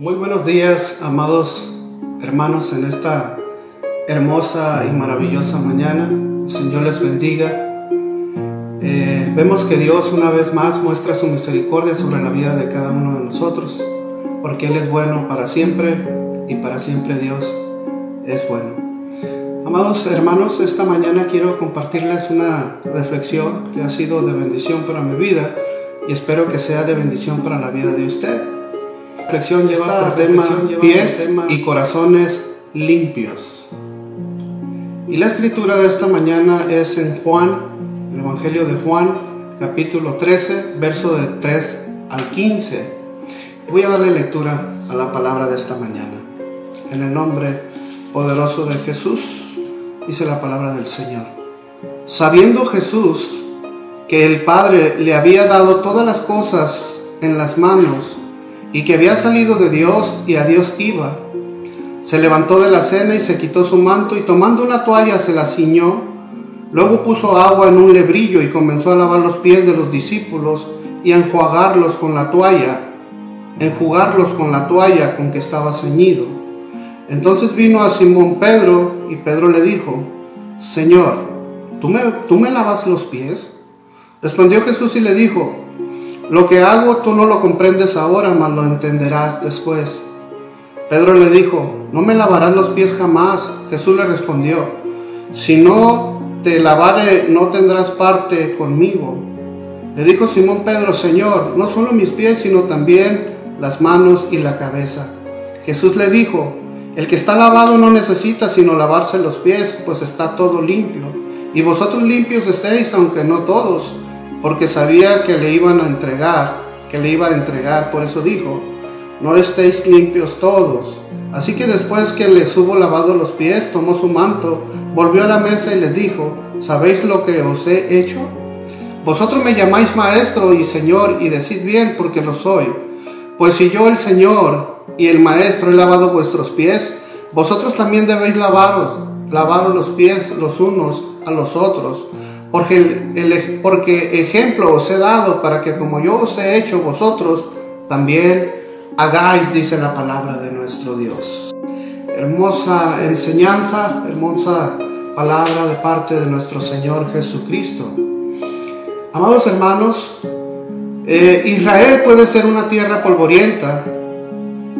Muy buenos días, amados hermanos, en esta hermosa y maravillosa mañana. El Señor les bendiga. Eh, vemos que Dios una vez más muestra su misericordia sobre la vida de cada uno de nosotros, porque Él es bueno para siempre y para siempre Dios es bueno. Amados hermanos, esta mañana quiero compartirles una reflexión que ha sido de bendición para mi vida y espero que sea de bendición para la vida de usted reflexión lleva por tema pies y corazones limpios. Y la escritura de esta mañana es en Juan, el Evangelio de Juan, capítulo 13, verso del 3 al 15. Voy a darle lectura a la palabra de esta mañana. En el nombre poderoso de Jesús, dice la palabra del Señor. Sabiendo Jesús que el Padre le había dado todas las cosas en las manos, y que había salido de Dios y a Dios iba. Se levantó de la cena y se quitó su manto y tomando una toalla se la ciñó. Luego puso agua en un lebrillo y comenzó a lavar los pies de los discípulos y a enjuagarlos con la toalla, enjugarlos con la toalla con que estaba ceñido. Entonces vino a Simón Pedro y Pedro le dijo, Señor, ¿tú me, ¿tú me lavas los pies? Respondió Jesús y le dijo, lo que hago tú no lo comprendes ahora, mas lo entenderás después. Pedro le dijo, no me lavarás los pies jamás. Jesús le respondió, si no te lavare, no tendrás parte conmigo. Le dijo Simón Pedro, Señor, no solo mis pies, sino también las manos y la cabeza. Jesús le dijo, el que está lavado no necesita sino lavarse los pies, pues está todo limpio. Y vosotros limpios estéis, aunque no todos porque sabía que le iban a entregar, que le iba a entregar, por eso dijo, no estéis limpios todos. Así que después que les hubo lavado los pies, tomó su manto, volvió a la mesa y les dijo, ¿sabéis lo que os he hecho? Vosotros me llamáis maestro y señor y decís bien porque lo soy. Pues si yo el señor y el maestro he lavado vuestros pies, vosotros también debéis lavaros, lavaros los pies los unos a los otros porque, el, porque ejemplo os he dado para que como yo os he hecho vosotros, también hagáis, dice la palabra de nuestro Dios. Hermosa enseñanza, hermosa palabra de parte de nuestro Señor Jesucristo. Amados hermanos, eh, Israel puede ser una tierra polvorienta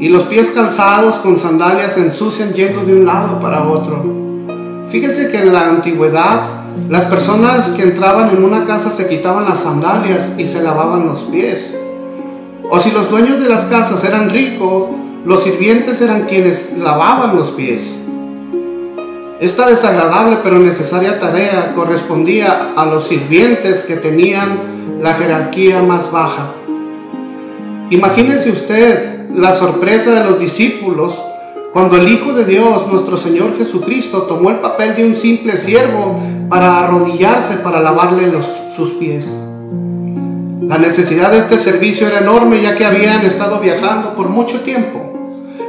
y los pies calzados con sandalias ensucian yendo de un lado para otro. Fíjese que en la antigüedad las personas que entraban en una casa se quitaban las sandalias y se lavaban los pies. O si los dueños de las casas eran ricos, los sirvientes eran quienes lavaban los pies. Esta desagradable pero necesaria tarea correspondía a los sirvientes que tenían la jerarquía más baja. Imagínese usted la sorpresa de los discípulos cuando el Hijo de Dios, nuestro Señor Jesucristo, tomó el papel de un simple siervo para arrodillarse para lavarle los, sus pies. La necesidad de este servicio era enorme ya que habían estado viajando por mucho tiempo,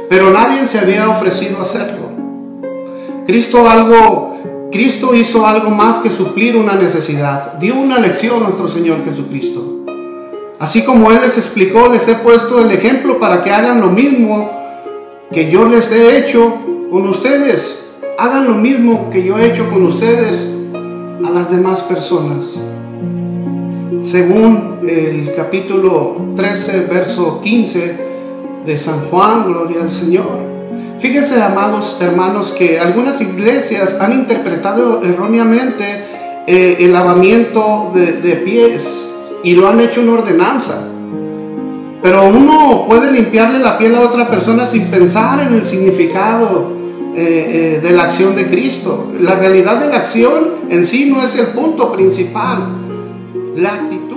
pero nadie se había ofrecido a hacerlo. Cristo algo, Cristo hizo algo más que suplir una necesidad. Dio una lección a nuestro Señor Jesucristo. Así como Él les explicó, les he puesto el ejemplo para que hagan lo mismo que yo les he hecho con ustedes. Hagan lo mismo que yo he hecho con ustedes a las demás personas. Según el capítulo 13, verso 15 de San Juan, gloria al Señor. Fíjense, amados hermanos, que algunas iglesias han interpretado erróneamente eh, el lavamiento de, pies y lo han hecho una ordenanza. Pero uno puede limpiarle la piel a otra persona sin pensar en el significado eh, eh, de la acción de Cristo. La realidad de la acción en sí no es el punto principal. La actitud